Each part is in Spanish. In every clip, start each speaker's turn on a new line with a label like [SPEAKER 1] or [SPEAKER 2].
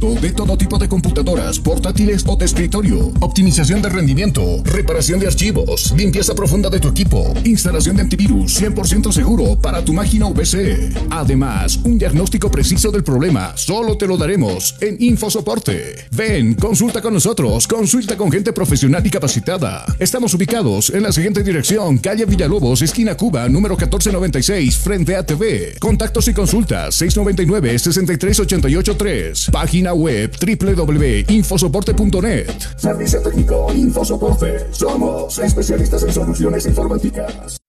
[SPEAKER 1] de todo tipo de computadoras, portátiles o de escritorio, optimización de rendimiento, reparación de archivos, limpieza profunda de tu equipo, instalación de antivirus 100% seguro para tu máquina VC. Además, un diagnóstico preciso del problema solo te lo daremos en InfoSoporte. Ven, consulta con nosotros, consulta con gente profesional y capacitada. Estamos ubicados en la siguiente dirección, calle Villalobos, esquina Cuba, número 1496, frente a TV. Contactos y consultas 699-63883. Página web www.infosoporte.net. Servicio técnico Infosoporte. Somos especialistas en soluciones informáticas.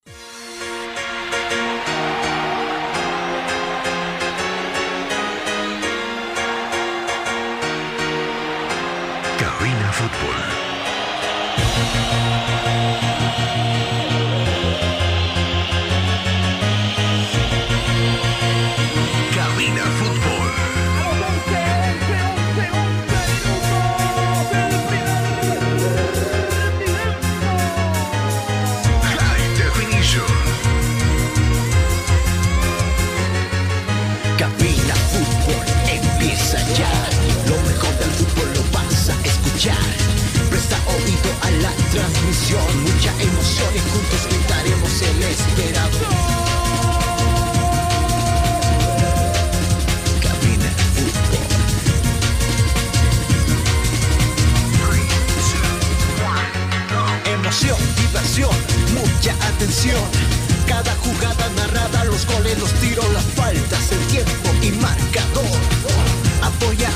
[SPEAKER 2] transmisión,
[SPEAKER 3] mucha emoción y juntos gritaremos el esperado. Cabina Fútbol. Emoción, diversión, mucha atención. Cada jugada narrada, los goles, los tiros, las faltas, el tiempo y marcador. Apoya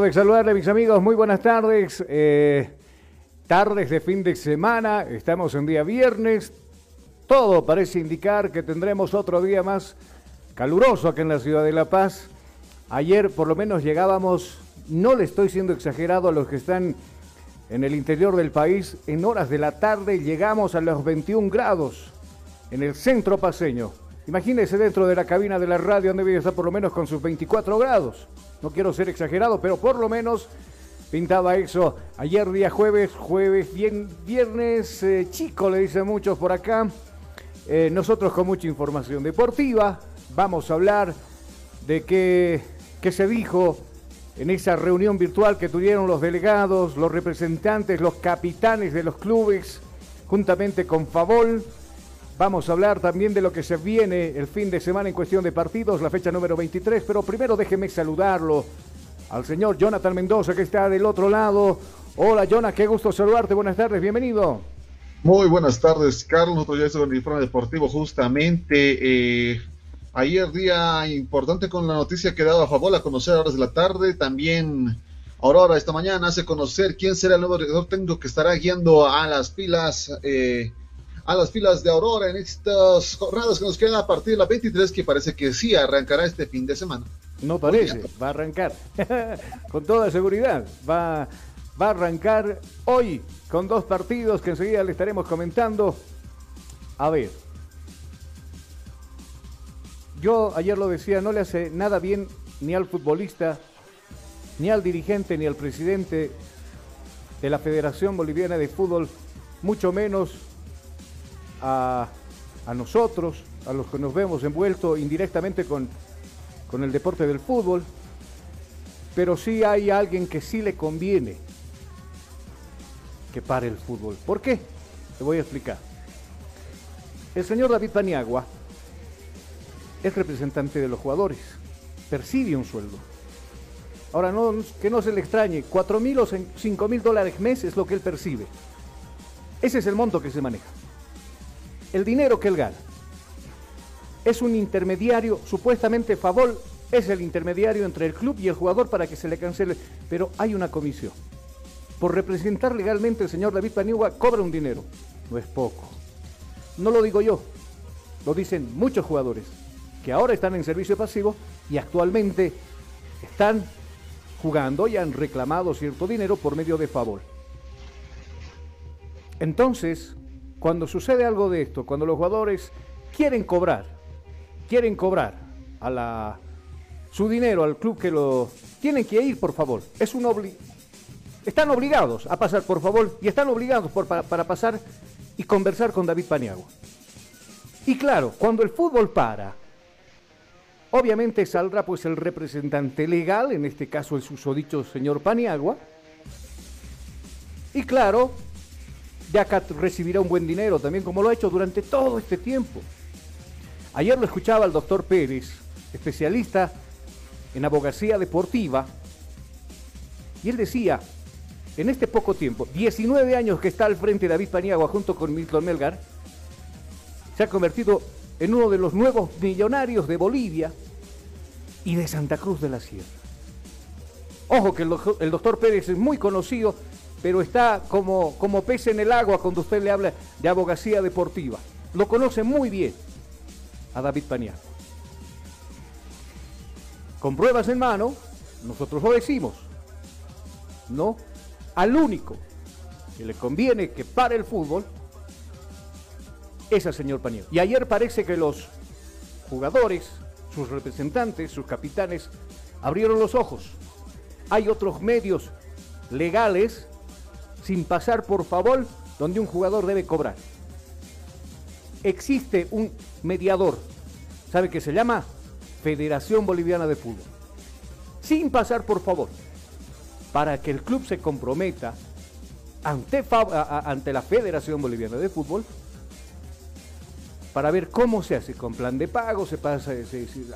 [SPEAKER 2] de saludarle, mis amigos. Muy buenas tardes. Eh, tardes de fin de semana. Estamos en día viernes. Todo parece indicar que tendremos otro día más caluroso aquí en la ciudad de La Paz. Ayer por lo menos llegábamos, no le estoy siendo exagerado a los que están en el interior del país, en horas de la tarde llegamos a los 21 grados en el centro paseño. Imagínense dentro de la cabina de la radio donde debe estar por lo menos con sus 24 grados. No quiero ser exagerado, pero por lo menos pintaba eso. Ayer día jueves, jueves, bien, viernes eh, chico, le dicen muchos por acá. Eh, nosotros con mucha información deportiva. Vamos a hablar de qué, qué se dijo en esa reunión virtual que tuvieron los delegados, los representantes, los capitanes de los clubes, juntamente con Favol. Vamos a hablar también de lo que se viene el fin de semana en cuestión de partidos, la fecha número 23, pero primero déjeme saludarlo al señor Jonathan Mendoza que está del otro lado. Hola Jonathan, qué gusto saludarte, buenas tardes, bienvenido.
[SPEAKER 4] Muy buenas tardes, Carlos. Nosotros ya estamos en el informe deportivo justamente. Eh, ayer día importante con la noticia que daba a favor a conocer a horas de la tarde. También Aurora esta mañana hace conocer quién será el nuevo director técnico que estará guiando a las pilas. Eh, a las filas de Aurora en estas jornadas que nos quedan a partir de la 23, que parece que sí arrancará este fin de semana.
[SPEAKER 2] No parece, va a arrancar. con toda seguridad, va, va a arrancar hoy con dos partidos que enseguida le estaremos comentando. A ver, yo ayer lo decía, no le hace nada bien ni al futbolista, ni al dirigente, ni al presidente de la Federación Boliviana de Fútbol, mucho menos a, nosotros, a los que nos vemos envueltos indirectamente con, con el deporte del fútbol, pero sí hay alguien que sí le conviene que pare el fútbol. ¿Por qué? Te voy a explicar. El señor David Paniagua es representante de los jugadores, percibe un sueldo. Ahora, no, que no se le extrañe, 4 mil o 5 mil dólares mes es lo que él percibe. Ese es el monto que se maneja el dinero que él gana. es un intermediario, supuestamente Favol es el intermediario entre el club y el jugador para que se le cancele, pero hay una comisión. Por representar legalmente el señor David Paniagua cobra un dinero, no es poco. No lo digo yo, lo dicen muchos jugadores que ahora están en servicio pasivo y actualmente están jugando y han reclamado cierto dinero por medio de Favol. Entonces, cuando sucede algo de esto, cuando los jugadores quieren cobrar, quieren cobrar a la, su dinero al club que lo tienen que ir, por favor. Es un están obligados a pasar, por favor, y están obligados por, para, para, pasar y conversar con David Paniagua. Y claro, cuando el fútbol para, obviamente saldrá pues el representante legal, en este caso el susodicho señor Paniagua, y claro, acá recibirá un buen dinero también, como lo ha hecho durante todo este tiempo. Ayer lo escuchaba el doctor Pérez, especialista en abogacía deportiva, y él decía, en este poco tiempo, 19 años que está al frente David Paniagua junto con Milton Melgar, se ha convertido en uno de los nuevos millonarios de Bolivia y de Santa Cruz de la Sierra. Ojo que el doctor Pérez es muy conocido pero está como, como pez en el agua cuando usted le habla de abogacía deportiva. Lo conoce muy bien a David Paniagua. Con pruebas en mano, nosotros lo decimos. No, al único que le conviene que pare el fútbol es al señor Paniagua. Y ayer parece que los jugadores, sus representantes, sus capitanes, abrieron los ojos. Hay otros medios legales sin pasar por favor donde un jugador debe cobrar. Existe un mediador, ¿sabe qué se llama? Federación Boliviana de Fútbol. Sin pasar por favor, para que el club se comprometa ante, ante la Federación Boliviana de Fútbol para ver cómo se hace con plan de pago, se pasa,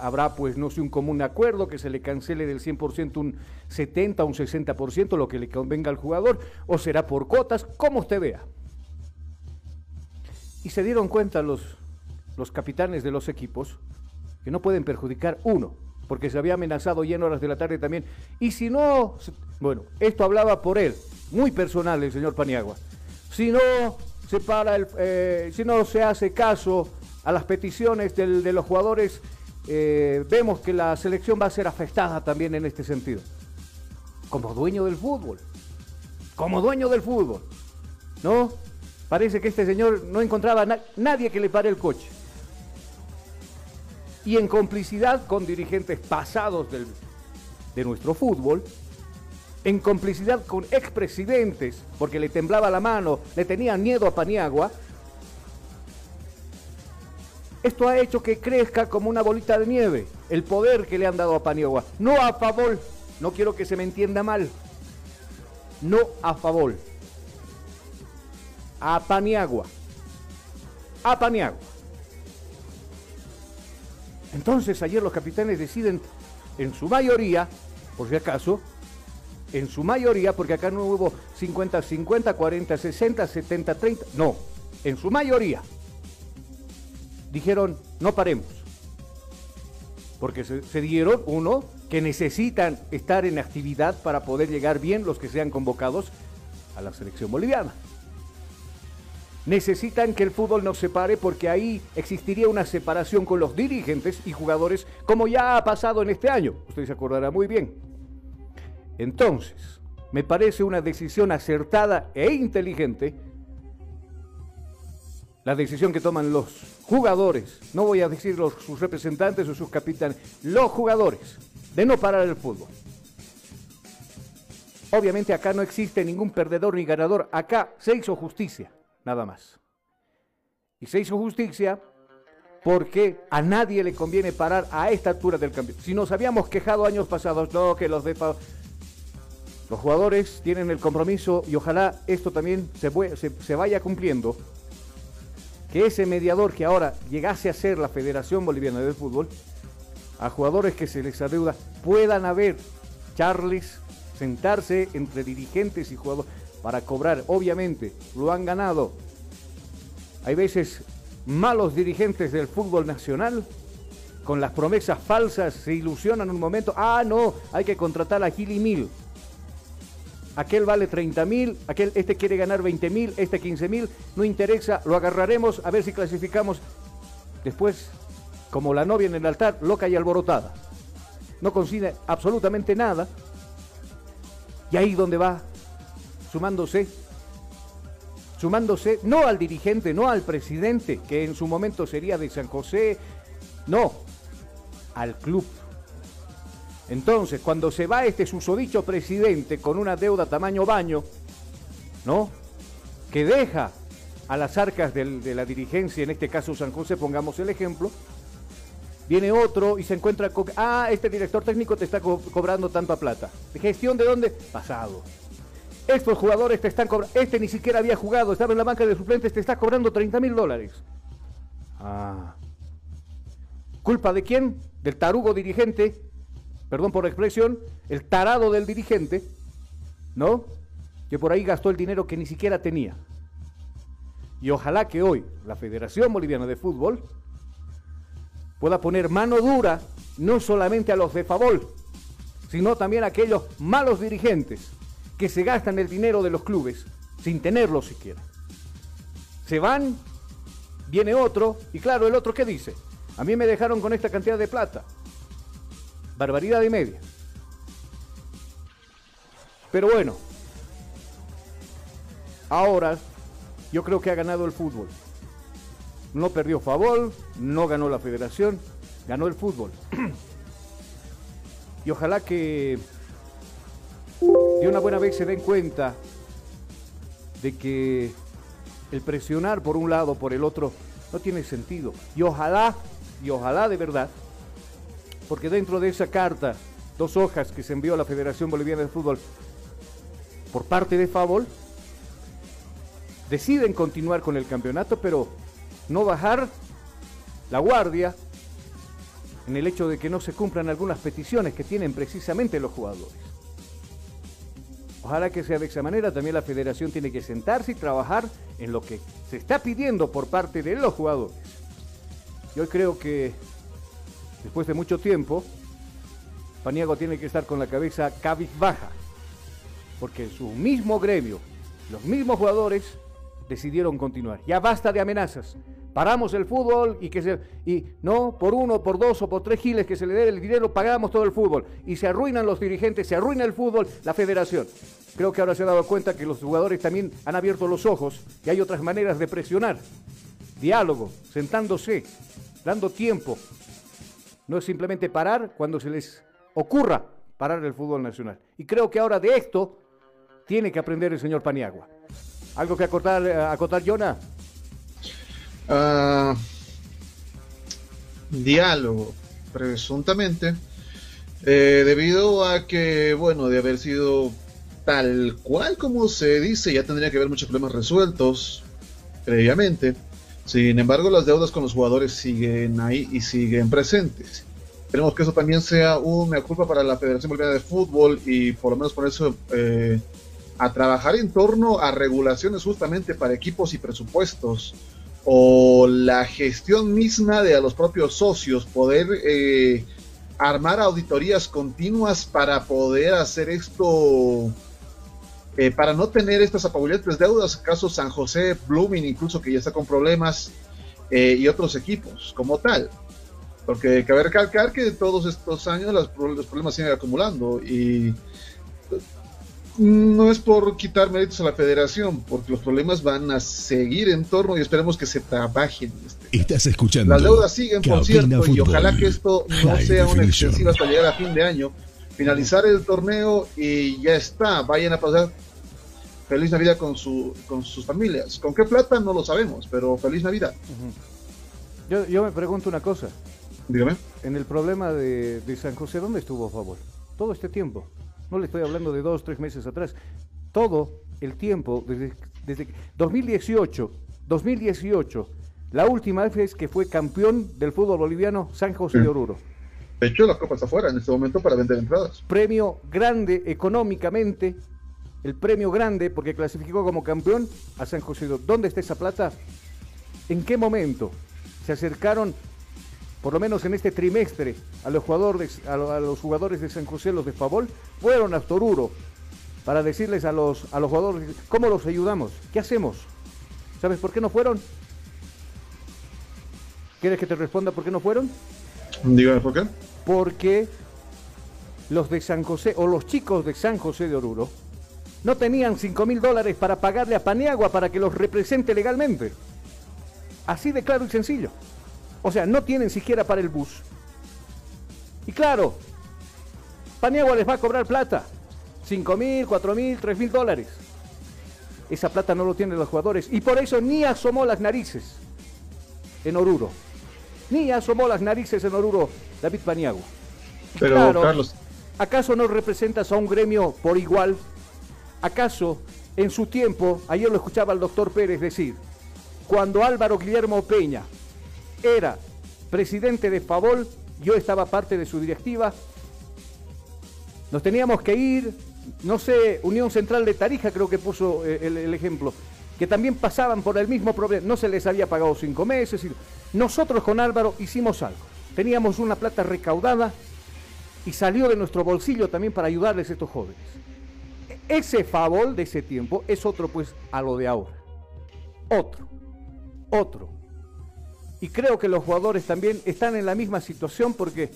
[SPEAKER 2] habrá pues no sé un común acuerdo que se le cancele del 100% un 70 un 60% lo que le convenga al jugador o será por cuotas, como usted vea. Y se dieron cuenta los, los capitanes de los equipos que no pueden perjudicar uno, porque se había amenazado ya en horas de la tarde también. Y si no, bueno, esto hablaba por él, muy personal el señor Paniagua. Si no se el, eh, si no se hace caso a las peticiones de los jugadores, eh, vemos que la selección va a ser afectada también en este sentido. Como dueño del fútbol. Como dueño del fútbol. ¿No? Parece que este señor no encontraba nadie que le pare el coche. Y en complicidad con dirigentes pasados de nuestro fútbol, en complicidad con expresidentes, porque le temblaba la mano, le tenían miedo a Paniagua, esto ha hecho que crezca como una bolita de nieve el poder que le han dado a Paniagua. No a favor, no quiero que se me entienda mal, no a favor, a Paniagua, a Paniagua. Entonces ayer los capitanes deciden, en su mayoría, por si acaso, en su mayoría, porque acá no hubo 50, 50, 40, 60, 70, 30, no, en su mayoría dijeron, no paremos, porque se, se dieron, uno, que necesitan estar en actividad para poder llegar bien los que sean convocados a la selección boliviana. Necesitan que el fútbol nos separe porque ahí existiría una separación con los dirigentes y jugadores como ya ha pasado en este año. Usted se acordará muy bien. Entonces, me parece una decisión acertada e inteligente la decisión que toman los jugadores, no voy a decir los, sus representantes o sus capitanes, los jugadores, de no parar el fútbol. Obviamente acá no existe ningún perdedor ni ganador, acá se hizo justicia, nada más. Y se hizo justicia porque a nadie le conviene parar a esta altura del campeonato. Si nos habíamos quejado años pasados, no, que los de los jugadores tienen el compromiso y ojalá esto también se, vaya cumpliendo, que ese mediador que ahora llegase a ser la Federación Boliviana de Fútbol, a jugadores que se les adeuda, puedan haber charles, sentarse entre dirigentes y jugadores para cobrar. Obviamente, lo han ganado. Hay veces malos dirigentes del fútbol nacional con las promesas falsas, se ilusionan un momento. Ah, no, hay que contratar a Gili Mil. Aquel vale 30 mil, aquel, este quiere ganar 20 mil, este 15 mil, no interesa, lo agarraremos a ver si clasificamos. Después, como la novia en el altar, loca y alborotada. No consigue absolutamente nada. Y ahí donde va, sumándose, sumándose no al dirigente, no al presidente, que en su momento sería de San José, no, al club. Entonces, cuando se va este susodicho presidente con una deuda tamaño baño, ¿no? Que deja a las arcas de la dirigencia, en este caso San José, pongamos el ejemplo, viene otro y se encuentra con, ah, este director técnico te está cobrando tanta plata. ¿De gestión de dónde? Pasado. Estos jugadores te están cobrando, este ni siquiera había jugado, estaba en la banca de suplentes, te está cobrando 30 mil dólares. Ah. ¿Culpa de quién? Del tarugo dirigente, perdón por la expresión, el tarado del dirigente, ¿no? Que por ahí gastó el dinero que ni siquiera tenía. Y ojalá que hoy la Federación Boliviana de Fútbol pueda poner mano dura no solamente a los de Favol, sino también a aquellos malos dirigentes que se gastan el dinero de los clubes sin tenerlo siquiera. Se van, viene otro, y claro, el otro qué dice, a mí me dejaron con esta cantidad de plata. Barbaridad y media. Pero bueno, ahora yo creo que ha ganado el fútbol. No perdió favor, no ganó la federación, ganó el fútbol. y ojalá que de una buena vez se den cuenta de que el presionar por un lado, por el otro, no tiene sentido. Y ojalá y ojalá de verdad, porque dentro de esa carta, dos hojas que se envió a la Federación Boliviana de Fútbol por parte de Favol, deciden continuar con el campeonato, pero no bajar la guardia en el hecho de que no se cumplan algunas peticiones que tienen precisamente los jugadores. Ojalá que sea de esa manera, también la federación tiene que sentarse y trabajar en lo que se está pidiendo por parte de los jugadores. Yo creo que después de mucho tiempo, Paniago tiene que estar con la cabeza cabizbaja, porque su mismo gremio, los mismos jugadores decidieron continuar. Ya basta de amenazas. Paramos el fútbol y que se y no por uno, por dos o por tres giles que se le dé el dinero pagamos todo el fútbol y se arruinan los dirigentes, se arruina el fútbol, la federación. Creo que ahora se ha dado cuenta que los jugadores también han abierto los ojos y hay otras maneras de presionar. Diálogo, sentándose, dando tiempo. No es simplemente parar cuando se les ocurra parar el fútbol nacional. Y creo que ahora de esto tiene que aprender el señor Paniagua. ¿Algo que acotar, eh, acotar Jonah?
[SPEAKER 4] Ah, diálogo, presuntamente, eh, debido a que, bueno, de haber sido tal cual como se dice, ya tendría que haber muchos problemas resueltos previamente. Sin embargo, las deudas con los jugadores siguen ahí y siguen presentes. Esperemos que eso también sea una culpa para la Federación Boliviana de Fútbol y por lo menos por eso eh, a trabajar en torno a regulaciones justamente para equipos y presupuestos o la gestión misma de a los propios socios, poder eh, armar auditorías continuas para poder hacer esto eh, para no tener estas apabullantes deudas, caso San José, Blooming, incluso que ya está con problemas, eh, y otros equipos como tal. Porque cabe recalcar que todos estos años los, problemas siguen acumulando y no es por quitar méritos a la federación, porque los problemas van a seguir en torno y esperemos que se trabajen.
[SPEAKER 1] Este Estás escuchando.
[SPEAKER 4] Las deudas siguen, por cierto, y ojalá que esto no sea una extensiva hasta llegar a fin de año finalizar el torneo y ya está. Vayan a pasar feliz Navidad con, su, con sus familias. ¿Con qué plata? No lo sabemos, pero feliz Navidad.
[SPEAKER 2] yo, yo, me pregunto una cosa.
[SPEAKER 4] Dígame.
[SPEAKER 2] En el problema de, de San José, ¿dónde estuvo a favor? Todo este tiempo. No le estoy hablando de dos, tres meses atrás. Todo el tiempo, desde, desde 2018, 2018, la última vez que fue campeón del fútbol boliviano, San José de Oruro.
[SPEAKER 4] Hecho, la copa está afuera en este momento para vender entradas.
[SPEAKER 2] Premio grande económicamente, el premio grande porque clasificó como campeón a San José. ¿Dónde está esa plata? ¿En qué momento se acercaron por lo menos en este trimestre, a los jugadores, a, los jugadores de San José, los de Favol, fueron a Toruro para decirles a los, a los jugadores, ¿cómo los ayudamos? ¿Qué hacemos? ¿Sabes por qué no fueron? ¿Quieres que te responda por qué no fueron?
[SPEAKER 4] Dígame por qué.
[SPEAKER 2] Porque los de San José, o los chicos de San José de Oruro, no tenían 5 mil dólares para pagarle a Paniagua para que los represente legalmente. Así de claro y sencillo. O sea, no tienen siquiera para el bus. Y claro, Paniagua les va a cobrar plata. 5 mil, 4 mil, 3 mil dólares. Esa plata no lo tienen los jugadores. Y por eso ni asomó las narices en Oruro. Ni asomó las narices en Oruro David Paniagua.
[SPEAKER 4] Pero, Carlos.
[SPEAKER 2] ¿Acaso no representas a un gremio por igual? ¿Acaso en su tiempo, ayer lo escuchaba el doctor Pérez decir, cuando Álvaro Guillermo Peña era presidente de Favol, yo estaba parte de su directiva, nos teníamos que ir, no sé, Unión Central de Tarija creo que puso eh, el, ejemplo, que también pasaban por el mismo problema, no se les había pagado cinco meses. Nosotros con Álvaro hicimos algo, teníamos una plata recaudada y salió de nuestro bolsillo también para ayudarles a estos jóvenes. Ese Favol de ese tiempo es otro pues a lo de ahora. Otro, otro. Y creo que los jugadores también están en la misma situación porque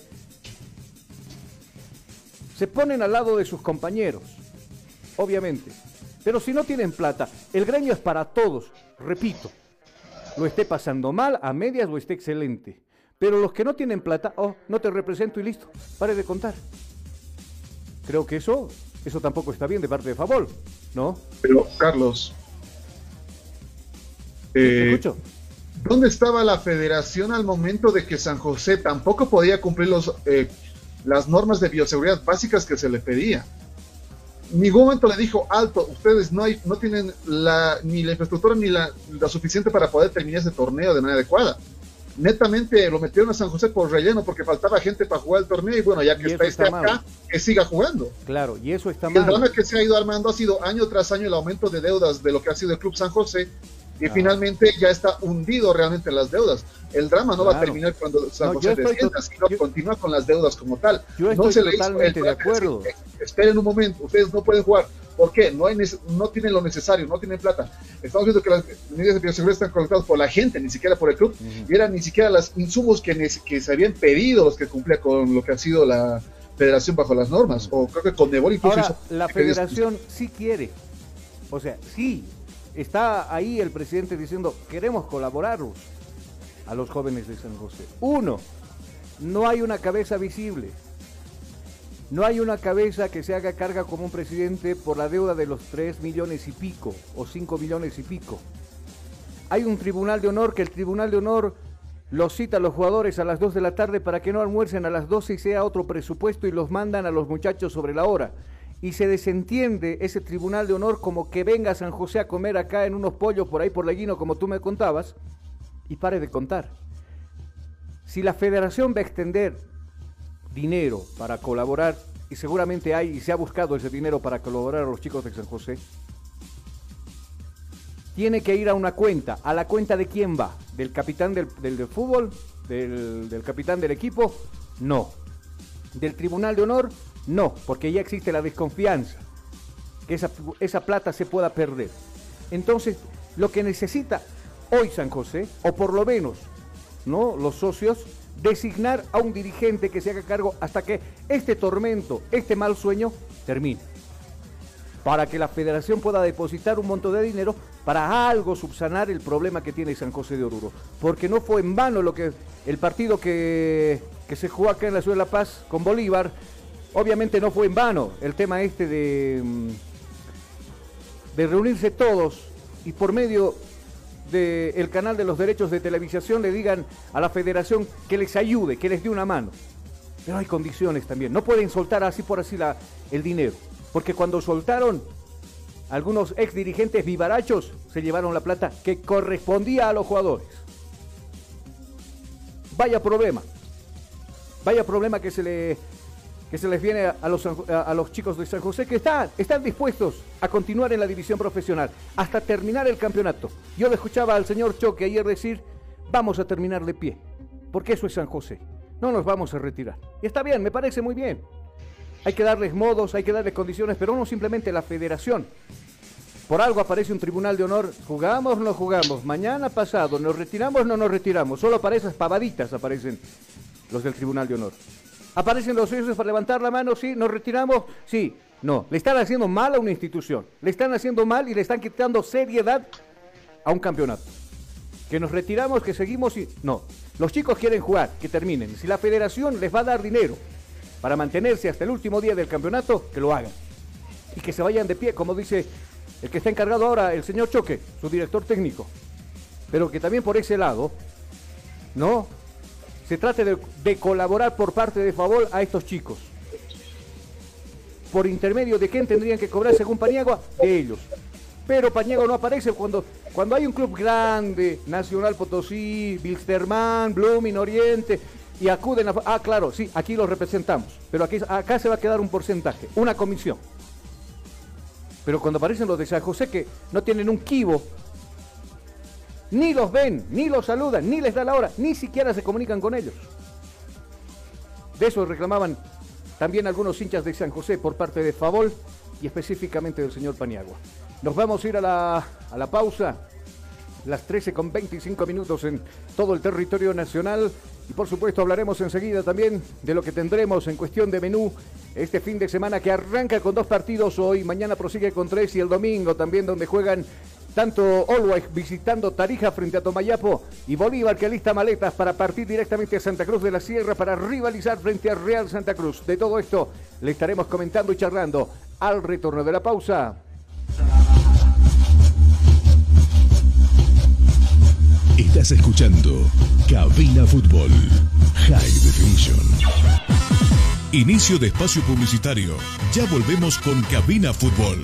[SPEAKER 2] se ponen al lado de sus compañeros, obviamente. Pero si no tienen plata, el gremio es para todos, repito. Lo esté pasando mal, a medias o esté excelente. Pero los que no tienen plata, oh, no te represento y listo, pare de contar. Creo que eso, eso tampoco está bien de parte de Favol, ¿no?
[SPEAKER 4] Pero, Carlos.
[SPEAKER 2] Eh, escucho?
[SPEAKER 4] ¿Dónde estaba la federación al momento de que San José tampoco podía cumplir los, eh, las normas de bioseguridad básicas que se le pedía? ningún momento le dijo, alto, ustedes no, hay, no tienen la, ni la infraestructura ni la, la suficiente para poder terminar ese torneo de manera adecuada netamente lo metieron a San José por relleno porque faltaba gente para jugar el torneo y bueno, ya que está, este acá, que siga jugando.
[SPEAKER 2] Claro, y eso está
[SPEAKER 4] mal. El drama que se ha ido armando ha sido año tras año el aumento de deudas de lo que ha sido el Club San José y ah. finalmente ya está hundido realmente en las deudas. El drama no va a terminar cuando San José descienda, sino continúa con las deudas como tal.
[SPEAKER 2] Yo estoy totalmente de acuerdo.
[SPEAKER 4] esperen un momento, ustedes no pueden jugar. ¿Por qué? No, hay, no tienen lo necesario, no tienen plata. Estamos viendo que las medidas de bioseguridad están conectadas por la gente, ni siquiera por el club, y eran ni siquiera los insumos que, que se habían pedido los que cumplía con lo que ha sido la federación bajo las normas. O creo que con Nebol incluso
[SPEAKER 2] Ahora, la federación sí quiere. O sea, sí, está ahí el presidente diciendo, queremos colaborarlos a los jóvenes de San José. Uno, no hay una cabeza visible. No hay una cabeza que se haga carga como un presidente por la deuda de los 3 millones y pico o 5 millones y pico. Hay un tribunal de honor que el tribunal de honor los cita a los jugadores a las 2 de la tarde para que no almuercen a las 12 y sea otro presupuesto y los mandan a los muchachos sobre la hora. Y se desentiende ese tribunal de honor como que venga San José a comer acá en unos pollos por ahí por Leguino como tú me contabas y pare de contar. Si la federación va a extender dinero para colaborar, y seguramente hay y se ha buscado ese dinero para colaborar a los chicos de San José, tiene que ir a una cuenta. ¿A la cuenta de quién va? ¿Del capitán del, del, fútbol? ¿Del, ¿Del capitán del equipo? No. ¿Del tribunal de honor? No, porque ya existe la desconfianza. Que esa, plata se pueda perder. Entonces, lo que necesita hoy San José, o por lo menos ¿no? los socios, designar a un dirigente que se haga cargo hasta que este tormento, este mal sueño, termine. Para que la federación pueda depositar un monto de dinero para algo subsanar el problema que tiene San José de Oruro. Porque no fue en vano lo que el partido que, que se jugó acá en la Ciudad de La Paz con Bolívar, obviamente no fue en vano el tema este de, mm, de reunirse todos y por medio del canal de los derechos de televisación le digan a la federación que les ayude, que les dé una mano. Pero hay condiciones también. No pueden soltar así por así la, el dinero. Porque cuando soltaron, algunos ex dirigentes vivarachos se llevaron la plata que correspondía a los jugadores. Vaya problema. Vaya problema que se le que se les viene a los, a los chicos de San José que están, están dispuestos a continuar en la división profesional hasta terminar el campeonato. Yo le escuchaba al señor Choque ayer decir, vamos a terminar de pie, porque eso es San José. No nos vamos a retirar. Y está bien, me parece muy bien. Hay que darles modos, hay que darles condiciones, pero no simplemente la federación. Por algo aparece un tribunal de honor, jugamos, no jugamos, mañana pasado, nos retiramos, no nos retiramos, solo para esas pavaditas aparecen los del tribunal de honor. Aparecen los socios para levantar la mano, sí, nos retiramos, sí, no, le están haciendo mal a una institución, le están haciendo mal y le están quitando seriedad a un campeonato. Que nos retiramos, que seguimos y... No, los chicos quieren jugar, que terminen. Si la federación les va a dar dinero para mantenerse hasta el último día del campeonato, que lo hagan. Y que se vayan de pie, como dice el que está encargado ahora, el señor Choque, su director técnico. Pero que también por ese lado, ¿no? Se trate de, colaborar por parte de favor a estos chicos. ¿Por intermedio de quién tendrían que cobrar según Paniagua? De ellos. Pero Paniagua no aparece cuando, cuando hay un club grande, Nacional Potosí, Bilsterman, Blooming, Oriente, y acuden a... Ah, claro, sí, aquí los representamos. Pero aquí, acá se va a quedar un porcentaje, una comisión. Pero cuando aparecen los de San José que no tienen un kibo, ni los ven, ni los saludan, ni les da la hora, ni siquiera se comunican con ellos. De eso reclamaban también algunos hinchas de San José por parte de Favol y específicamente del señor Paniagua. Nos vamos a ir a la, a la pausa, las 13 con 25 minutos en todo el territorio nacional. Y por supuesto hablaremos enseguida también de lo que tendremos en cuestión de menú este fin de semana que arranca con dos partidos hoy, mañana prosigue con tres y el domingo también donde juegan tanto Always visitando Tarija frente a Tomayapo y Bolívar que alista maletas para partir directamente a Santa Cruz de la Sierra para rivalizar frente a Real Santa Cruz. De todo esto le estaremos comentando y charlando al retorno de la pausa.
[SPEAKER 1] Estás escuchando Cabina Fútbol High Definition. Inicio de espacio publicitario. Ya volvemos con Cabina Fútbol.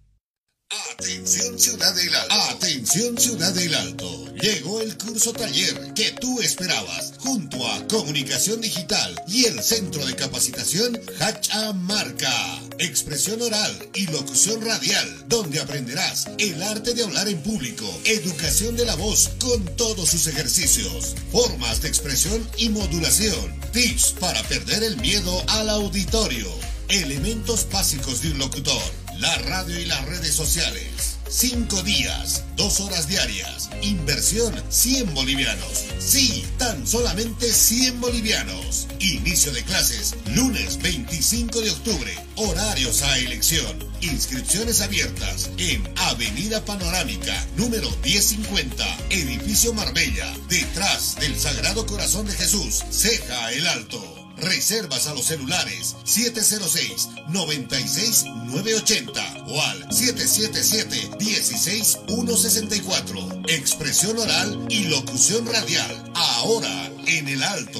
[SPEAKER 5] Atención Ciudad del Alto. Atención Ciudad del Alto. Llegó el curso taller que tú esperabas junto a Comunicación Digital y el Centro de Capacitación Hacha Marca. Expresión oral y locución radial, donde aprenderás el arte de hablar en público, educación de la voz con todos sus ejercicios, formas de expresión y modulación, tips para perder el miedo al auditorio, elementos básicos de un locutor la radio y las redes sociales. Cinco días, dos horas diarias. Inversión 100 bolivianos. Sí, tan solamente 100 bolivianos. Inicio de clases lunes 25 de octubre. Horarios a elección. Inscripciones abiertas en Avenida Panorámica, número 1050, Edificio Marbella, detrás del Sagrado Corazón de Jesús, Ceja el Alto. Reservas a los celulares 706-96-980 o al 777-16164. Expresión oral y locución radial. Ahora en el alto.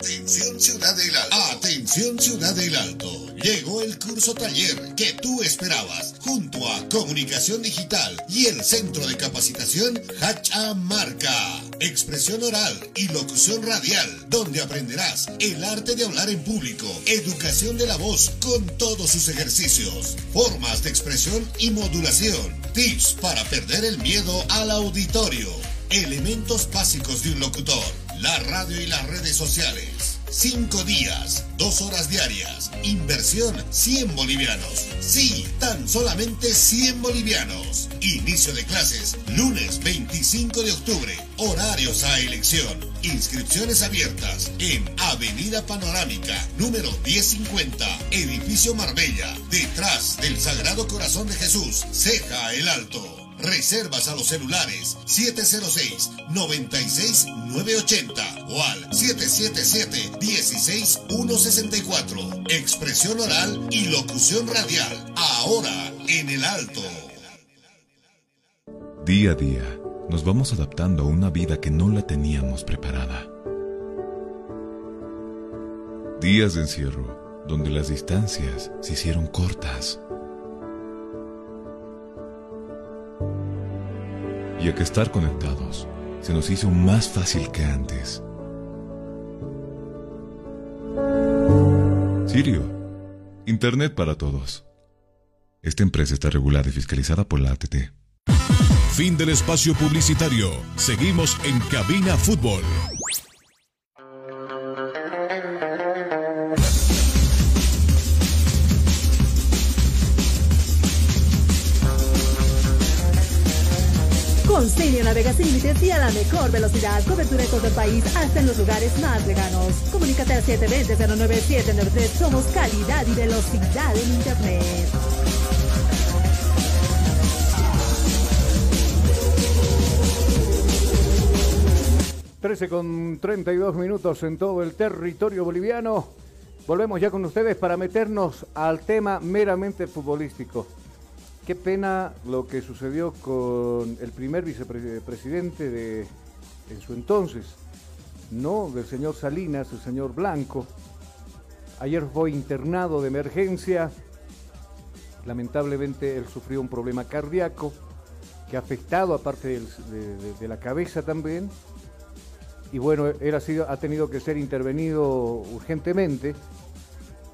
[SPEAKER 5] Atención Ciudad de la... Atención Atención Ciudad del Alto, llegó el curso taller que tú esperabas, junto a Comunicación Digital y el Centro de Capacitación Hacha Marca. Expresión oral y locución radial, donde aprenderás el arte de hablar en público, educación de la voz con todos sus ejercicios, formas de expresión y modulación, tips para perder el miedo al auditorio, elementos básicos de un locutor, la radio y las redes sociales Cinco días, dos horas diarias. Inversión 100 bolivianos. Sí, tan solamente 100 bolivianos. Inicio de clases lunes 25 de octubre. Horarios a elección. Inscripciones abiertas en Avenida Panorámica, número 1050, Edificio Marbella, detrás del Sagrado Corazón de Jesús, Ceja el Alto. Reservas a los celulares 706-96980 o al 777-16164. Expresión oral y locución radial. Ahora en el alto.
[SPEAKER 6] Día a día nos vamos adaptando a una vida que no la teníamos preparada. Días de encierro donde las distancias se hicieron cortas y a que estar conectados se nos hizo más fácil que antes. Sirio, Internet para todos. Esta empresa está regulada y fiscalizada por la ATT.
[SPEAKER 1] Fin del espacio publicitario. Seguimos en Cabina Fútbol.
[SPEAKER 7] Navega sin límites y a la mejor velocidad. Cobertura en todo el país, hasta en los lugares más lejanos. Comunícate al 720-09793. Somos calidad y velocidad en Internet.
[SPEAKER 2] Trece con 32 minutos en todo el territorio boliviano. Volvemos ya con ustedes para meternos al tema meramente futbolístico. Qué pena lo que sucedió con el primer vicepresidente de en su entonces, no del señor Salinas, el señor Blanco. Ayer fue internado de emergencia. Lamentablemente él sufrió un problema cardíaco que ha afectado aparte de, la cabeza también. Y bueno, él ha tenido que ser intervenido urgentemente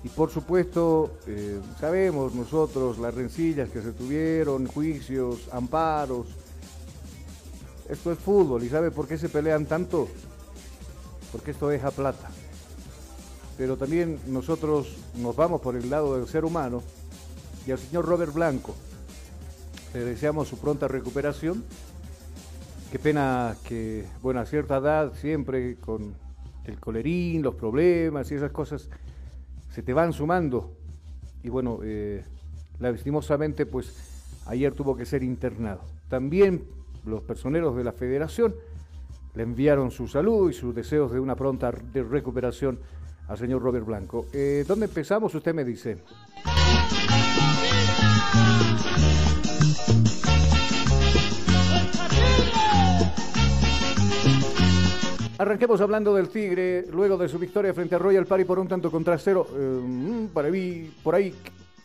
[SPEAKER 2] y por supuesto, eh, sabemos nosotros las rencillas que se tuvieron, juicios, amparos. Esto es fútbol y ¿sabe por qué se pelean tanto? Porque esto deja plata. Pero también nosotros nos vamos por el lado del ser humano y al señor Robert Blanco le deseamos su pronta recuperación. Qué pena que, bueno, a cierta edad siempre con el colerín, los problemas y esas cosas se te van sumando. Y bueno, eh, lastimosamente, pues ayer tuvo que ser internado. También los personeros de la federación le enviaron su salud y sus deseos de una pronta recuperación al señor Robert Blanco. Eh, ¿Dónde empezamos? Usted me dice. Arranquemos hablando del Tigre, luego de su victoria frente a Royal Party por un tanto contra cero. Eh, para mí, por ahí,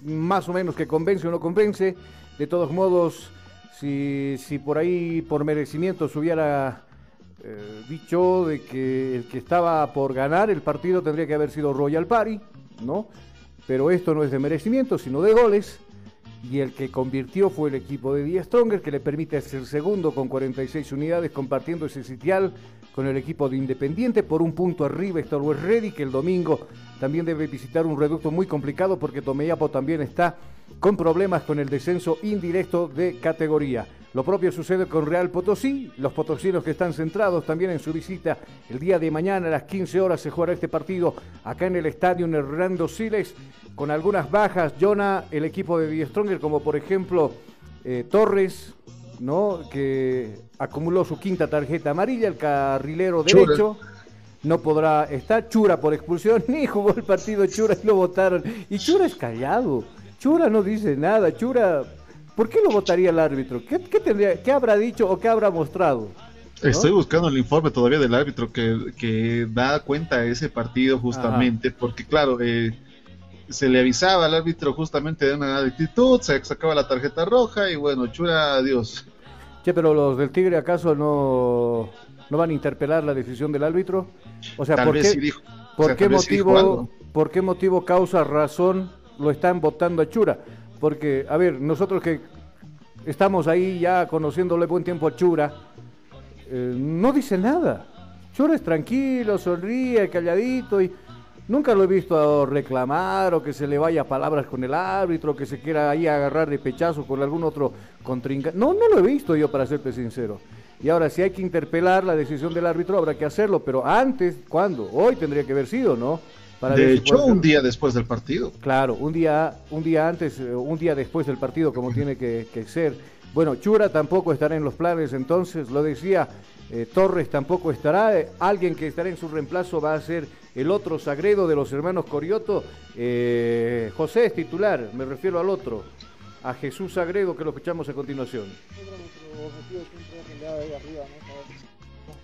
[SPEAKER 2] más o menos que convence o no convence. De todos modos, si, si por ahí, por merecimiento, se hubiera eh, dicho de que el que estaba por ganar el partido tendría que haber sido Royal Party, ¿no? Pero esto no es de merecimiento, sino de goles. Y el que convirtió fue el equipo de Die Stronger, que le permite ser segundo con 46 unidades, compartiendo ese sitial con el equipo de Independiente. Por un punto arriba está Luis Ready, que el domingo también debe visitar un reducto muy complicado porque Tomeyapo también está con problemas con el descenso indirecto de categoría. Lo propio sucede con Real Potosí, los potosinos que están centrados también en su visita el día de mañana a las 15 horas se jugará este partido acá en el estadio Hernando Siles con algunas bajas. Jonah, el equipo de Die Stronger, como por ejemplo eh, Torres, ¿no? que acumuló su quinta tarjeta amarilla, el carrilero derecho. No podrá estar Chura por expulsión, ni jugó el partido Chura y lo votaron. Y Chura es callado. Chura no dice nada. Chura, ¿por qué lo votaría el árbitro? ¿Qué, tendría, qué habrá dicho o qué habrá mostrado?
[SPEAKER 4] Estoy buscando el informe todavía del árbitro que, que da cuenta de ese partido justamente, porque claro, eh, se le avisaba al árbitro justamente de una actitud, se sacaba la tarjeta roja y bueno, chura, adiós.
[SPEAKER 2] Che, pero los del Tigre acaso no, no van a interpelar la decisión del árbitro? O sea, ¿por, qué, ¿por qué motivo, por qué motivo, causa, razón lo están votando a Chura? Porque, a ver, nosotros que estamos ahí ya conociéndole buen tiempo a Chura, eh, no dice nada. Chura es tranquilo, sonríe, calladito y nunca lo he visto reclamar o que se le vaya palabras con el árbitro, que se quiera ahí agarrar de pechazo con algún otro contrincante. No, no lo he visto yo para serte sincero. Y ahora, si hay que interpelar la decisión del árbitro, habrá que hacerlo, pero antes, ¿cuándo? Hoy tendría que haber sido, ¿no?
[SPEAKER 4] de hecho, un día después del partido.
[SPEAKER 2] Claro, un día, un día antes, eh, un día después del partido, como tiene que, ser. Bueno, Chura tampoco estará en los planes, entonces, lo decía, eh, Torres tampoco estará. Eh, alguien que estará en su reemplazo va a ser el otro Sagredo de los hermanos Corioto. José es titular, me refiero al otro, a Jesús Sagredo, que lo escuchamos a continuación.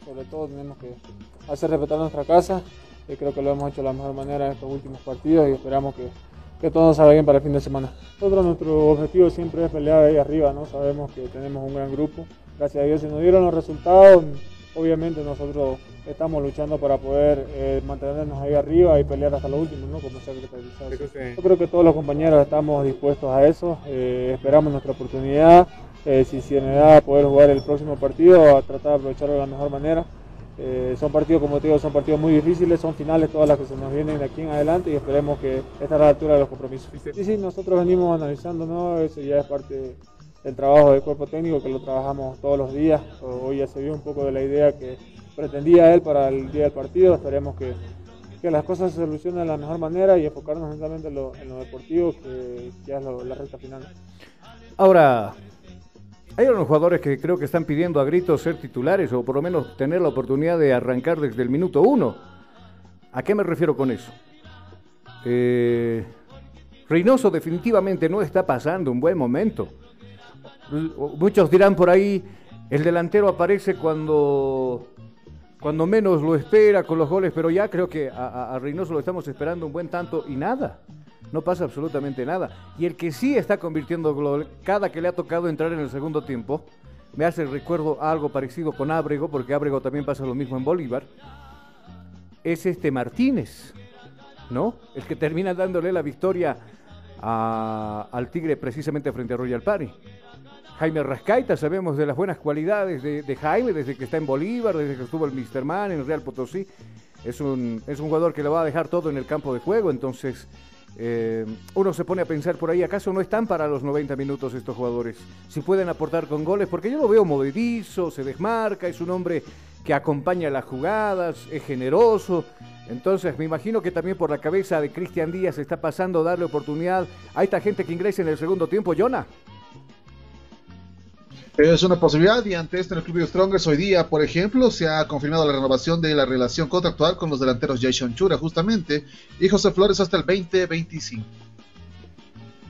[SPEAKER 8] Sobre todo tenemos que hacer respetar nuestra casa y creo que lo hemos hecho de la mejor manera en estos últimos partidos y esperamos que, que todo salga bien para el fin de semana. Nosotros nuestro objetivo siempre es pelear ahí arriba, ¿no? sabemos que tenemos un gran grupo, gracias a Dios se nos dieron los resultados, obviamente nosotros estamos luchando para poder eh, mantenernos ahí arriba y pelear hasta lo último, ¿no? Como se Yo creo que todos los compañeros estamos dispuestos a eso, eh, esperamos nuestra oportunidad, eh, si se nos da poder jugar el próximo partido, a tratar de aprovecharlo de la mejor manera. Son partidos, como te digo, son partidos muy difíciles, son finales todas las que se nos vienen de aquí en adelante y esperemos que estar a la altura de los compromisos. Sí, sí, nosotros venimos analizando, ¿no? Eso ya es parte del trabajo del cuerpo técnico que lo trabajamos todos los días. Hoy ya se vio un poco de la idea que pretendía él para el día del partido. Esperemos que, que las cosas se solucionen de la mejor manera y enfocarnos netamente en lo, en lo deportivo, que ya es la recta final.
[SPEAKER 2] Ahora, hay unos jugadores que creo que están pidiendo a gritos ser titulares o por lo menos tener la oportunidad de arrancar desde el minuto uno. ¿A qué me refiero con eso? Eh, Reynoso definitivamente no está pasando un buen momento. Muchos dirán por ahí, el delantero aparece cuando, cuando menos lo espera con los goles, pero ya creo que a, a Reynoso lo estamos esperando un buen tanto y nada no pasa absolutamente nada. Y el que sí está convirtiendo cada que le ha tocado entrar en el segundo tiempo, me hace recuerdo algo parecido con Ábrego, porque Ábrego también pasa lo mismo en Bolívar, es este Martínez, ¿no? El que termina dándole la victoria al Tigre precisamente frente a Royal Party. Jaime Rascaita, sabemos de las buenas cualidades de, Jaime desde que está en Bolívar, desde que estuvo el Mr. Man en Real Potosí. Es un, es un jugador que le va a dejar todo en el campo de juego, entonces eh, uno se pone a pensar por ahí, ¿acaso no están para los 90 minutos estos jugadores? Si pueden aportar con goles, porque yo lo veo movedizo, se desmarca, es un hombre que acompaña las jugadas, es generoso. Entonces me imagino que también por la cabeza de Cristian Díaz está pasando darle oportunidad a esta gente que ingresa en el segundo tiempo, Jonah.
[SPEAKER 4] Es una posibilidad y ante esto en el Club de Strongers hoy día, por ejemplo, se ha confirmado la renovación de la relación contractual con los delanteros Jason Chura justamente y José Flores hasta el 2025.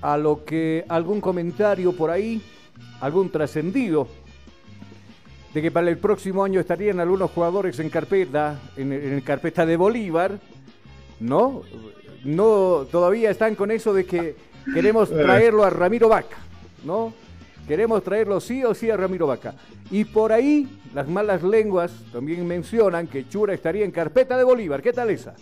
[SPEAKER 2] A lo que algún comentario por ahí, algún trascendido de que para el próximo año estarían algunos jugadores en carpeta, en, en carpeta de Bolívar, ¿no? No, todavía están con eso de que queremos traerlo a Ramiro Vaca, ¿no? Queremos traerlo sí o sí a Ramiro Vaca. Y por ahí las malas lenguas también mencionan que Chura estaría en carpeta de Bolívar. ¿Qué tal esa?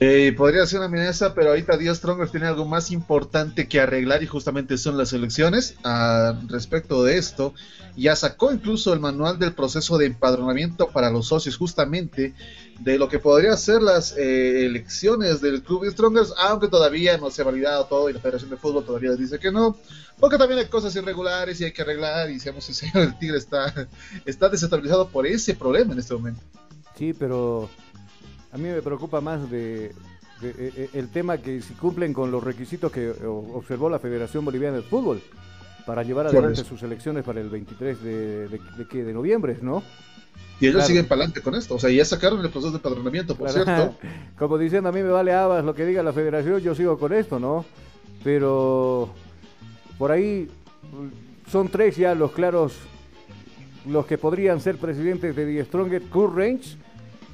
[SPEAKER 4] Eh, podría ser una amenaza, pero ahorita Díaz Strongers tiene algo más importante que arreglar y justamente son las elecciones. Ah, respecto de esto, ya sacó incluso el manual del proceso de empadronamiento para los socios, justamente de lo que podría ser las eh, elecciones del club Strongers, aunque todavía no se ha validado todo y la Federación de Fútbol todavía dice que no, porque también hay cosas irregulares y hay que arreglar. Y seamos sinceros, el Tigre está desestabilizado por ese problema en este momento.
[SPEAKER 2] Sí, pero a mí me preocupa más de, e, e, el tema que si cumplen con los requisitos que observó la Federación Boliviana de Fútbol para llevar adelante sus elecciones para el 23 de, de, de noviembre, ¿no?
[SPEAKER 4] Y ellos siguen para adelante con esto. O sea, ya sacaron el proceso de padronamiento, por cierto.
[SPEAKER 2] Como diciendo, a mí me vale habas lo que diga la federación, yo sigo con esto, ¿no? Pero por ahí son tres ya los claros los que podrían ser presidentes de The Strongest Kurt Range,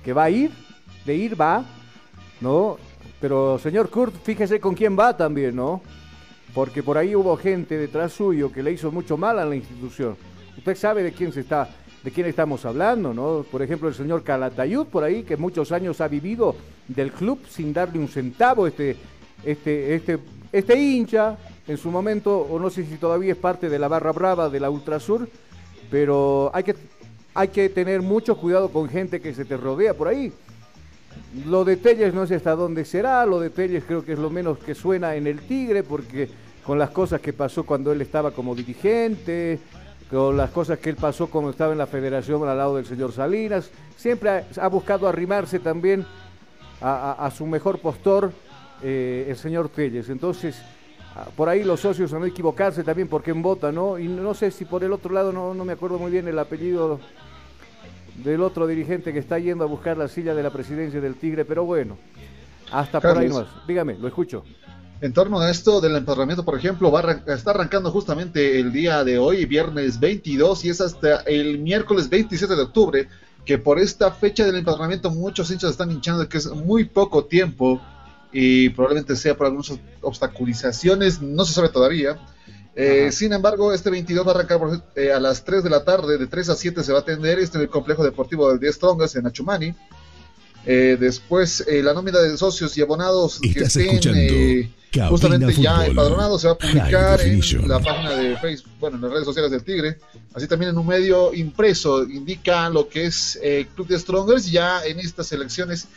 [SPEAKER 2] que va a ir, de ir va, ¿no? Pero señor Kurt, fíjese con quién va también, ¿no? Porque por ahí hubo gente detrás suyo que le hizo mucho mal a la institución. Usted sabe de quién se está, de quién estamos hablando, ¿no? Por ejemplo, el señor Calatayud por ahí, que muchos años ha vivido del club sin darle un centavo, este, este, este, este hincha, en su momento, o no sé si todavía es parte de la barra brava de la Ultrasur, pero hay que, hay que tener mucho cuidado con gente que se te rodea por ahí. Lo de Telles no sé hasta dónde será, lo de Telles creo que es lo menos que suena en el Tigre, porque con las cosas que pasó cuando él estaba como dirigente, con las cosas que él pasó cuando estaba en la federación al lado del señor Salinas, siempre ha, buscado arrimarse también a, su mejor postor, eh, el señor Telles. Entonces, ah, por ahí los socios a no equivocarse también por quién vota, ¿no? Y no sé si por el otro lado, no me acuerdo muy bien el apellido del otro dirigente que está yendo a buscar la silla de la presidencia del Tigre, pero bueno, hasta por ahí más. Dígame, lo escucho.
[SPEAKER 4] En torno a esto del empadronamiento, por ejemplo, va está arrancando justamente el día de hoy, viernes 22, y es hasta el miércoles 27 de octubre, que por esta fecha del empadronamiento muchos hinchas están hinchando que es muy poco tiempo y probablemente sea por algunas obstaculizaciones, no se sabe todavía. Eh, sin embargo, este 22 va a arrancar eh, a las 3 de la tarde, de 3 a 7 se va a atender este en el complejo deportivo del 10 Strongest en Achumani. Eh, después, la nómina de socios y abonados que estén justamente ya empadronados se va a publicar en la página de Facebook, bueno, en las redes sociales del Tigre. Así también en un medio impreso indica lo que es el Club de Strongers ya en estas elecciones,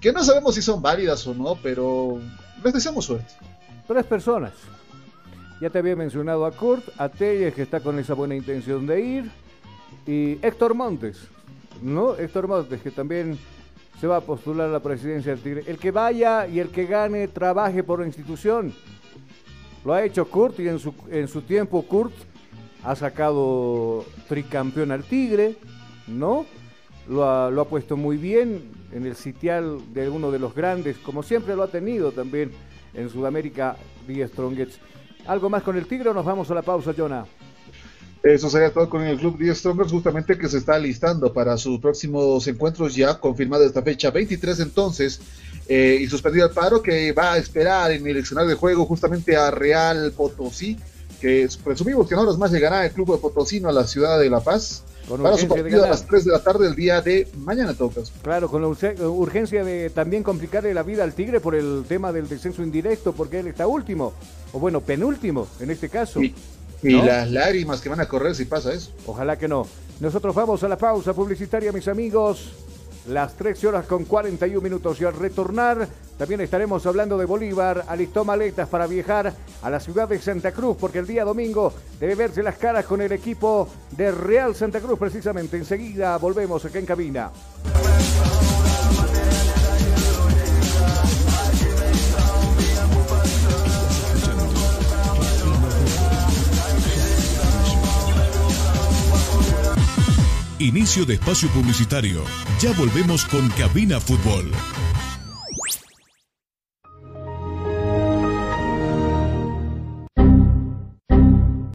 [SPEAKER 4] que no sabemos si son válidas o no, pero les deseamos suerte.
[SPEAKER 2] Tres personas. Ya te había mencionado a Kurt, a Telles, que está con esa buena intención de ir, y Héctor Montes, ¿no? Héctor Montes, que también se va a postular a la presidencia del Tigre. El que vaya y el que gane, trabaje por la institución. Lo ha hecho Kurt y en su, en su tiempo Kurt ha sacado tricampeón al Tigre, ¿no? Lo ha, lo ha puesto muy bien en el sitial de uno de los grandes, como siempre lo ha tenido también en Sudamérica, The Strongest. ¿Algo más con el Tigre o nos vamos a la pausa, Jonah?
[SPEAKER 4] Eso sería todo con el Club 10 Strongers, justamente que se está listando para sus próximos encuentros ya confirmada esta fecha 23 entonces eh, y suspendido el paro que va a esperar en el escenario de juego justamente a Real Potosí, que presumimos que en horas más llegará el Club de Potosino a la ciudad de La Paz para su partido a las 3 de la tarde del día de mañana, tocas.
[SPEAKER 2] Claro, con la urgencia de también complicarle la vida al Tigre por el tema del descenso indirecto, porque él está último, o bueno, penúltimo en este caso.
[SPEAKER 4] Y, las lágrimas que van a correr si pasa eso.
[SPEAKER 2] Ojalá que no. Nosotros vamos a la pausa publicitaria, mis amigos las 13 horas con 41 minutos y al retornar también estaremos hablando de Bolívar, alistó maletas para viajar a la ciudad de Santa Cruz porque el día domingo debe verse las caras con el equipo de Real Santa Cruz precisamente. Enseguida volvemos acá en cabina.
[SPEAKER 1] Inicio de espacio publicitario. Ya volvemos con Cabina Fútbol.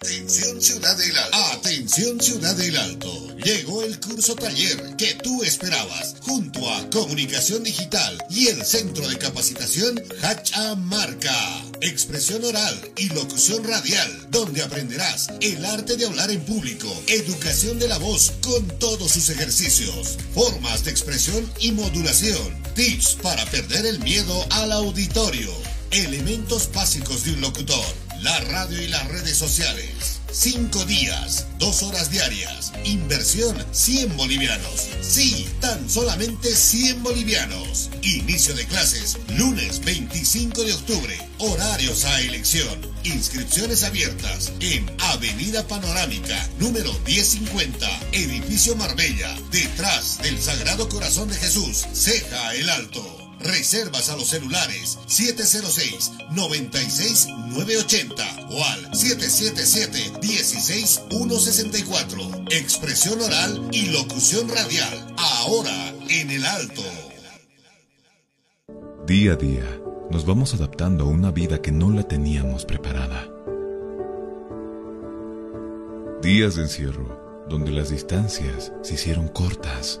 [SPEAKER 5] Atención Ciudadela. Atención Atención Ciudad del Alto, llegó el curso taller que tú esperabas junto a Comunicación Digital y el Centro de Capacitación Hacha Marca. Expresión oral y locución radial, donde aprenderás el arte de hablar en público, educación de la voz con todos sus ejercicios, formas de expresión y modulación, tips para perder el miedo al auditorio, elementos básicos de un locutor, la radio y las redes sociales. Cinco días, dos horas diarias. Inversión 100 bolivianos. Sí, tan solamente 100 bolivianos. Inicio de clases lunes 25 de octubre. Horarios a elección. Inscripciones abiertas en Avenida Panorámica, número 1050, Edificio Marbella, detrás del Sagrado Corazón de Jesús, Ceja el Alto. Reservas a los celulares 706-96-980 o al 777-16164. Expresión oral y locución radial. Ahora en el alto.
[SPEAKER 6] Día a día, nos vamos adaptando a una vida que no la teníamos preparada. Días de encierro, donde las distancias se hicieron cortas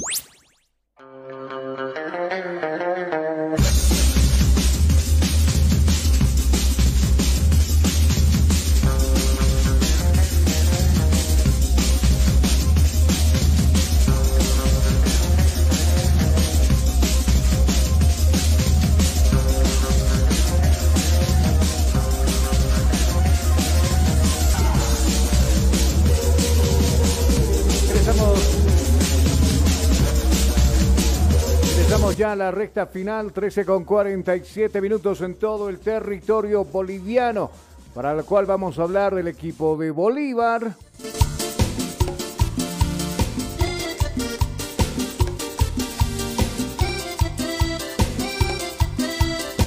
[SPEAKER 2] Recta final, 13 con 47 minutos en todo el territorio boliviano, para el cual vamos a hablar del equipo de Bolívar.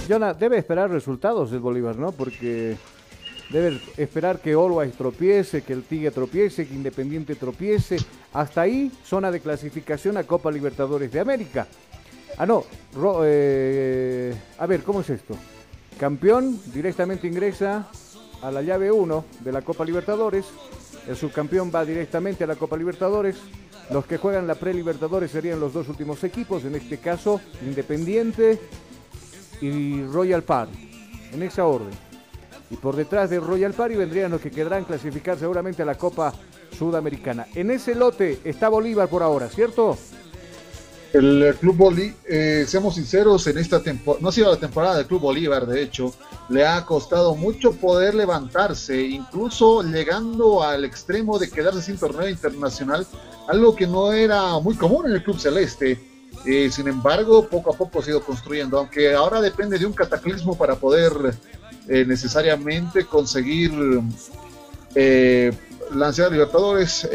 [SPEAKER 2] Jonah, debe esperar resultados del Bolívar, ¿no? Porque debe esperar que Always tropiece, que el Tigre tropiece, que Independiente tropiece. Hasta ahí, zona de clasificación a Copa Libertadores de América. Ah, no. Eh, a ver, ¿cómo es esto? Campeón directamente ingresa a la llave 1 de la Copa Libertadores. El subcampeón va directamente a la Copa Libertadores. Los que juegan la pre-Libertadores serían los dos últimos equipos, en este caso Independiente y Royal Party, en esa orden. Y por detrás de Royal Party vendrían los que quedarán clasificar seguramente a la Copa Sudamericana. En ese lote está Bolívar por ahora, ¿cierto?
[SPEAKER 4] El Club Bolívar, eh, seamos sinceros, en esta temporada, no ha sido la temporada del Club Bolívar, de hecho, le ha costado mucho poder levantarse, incluso llegando al extremo de quedarse sin torneo internacional, algo que no era muy común en el Club Celeste. Eh, sin embargo, poco a poco ha ido construyendo, aunque ahora depende de un cataclismo para poder eh, necesariamente conseguir lanzar a Libertadores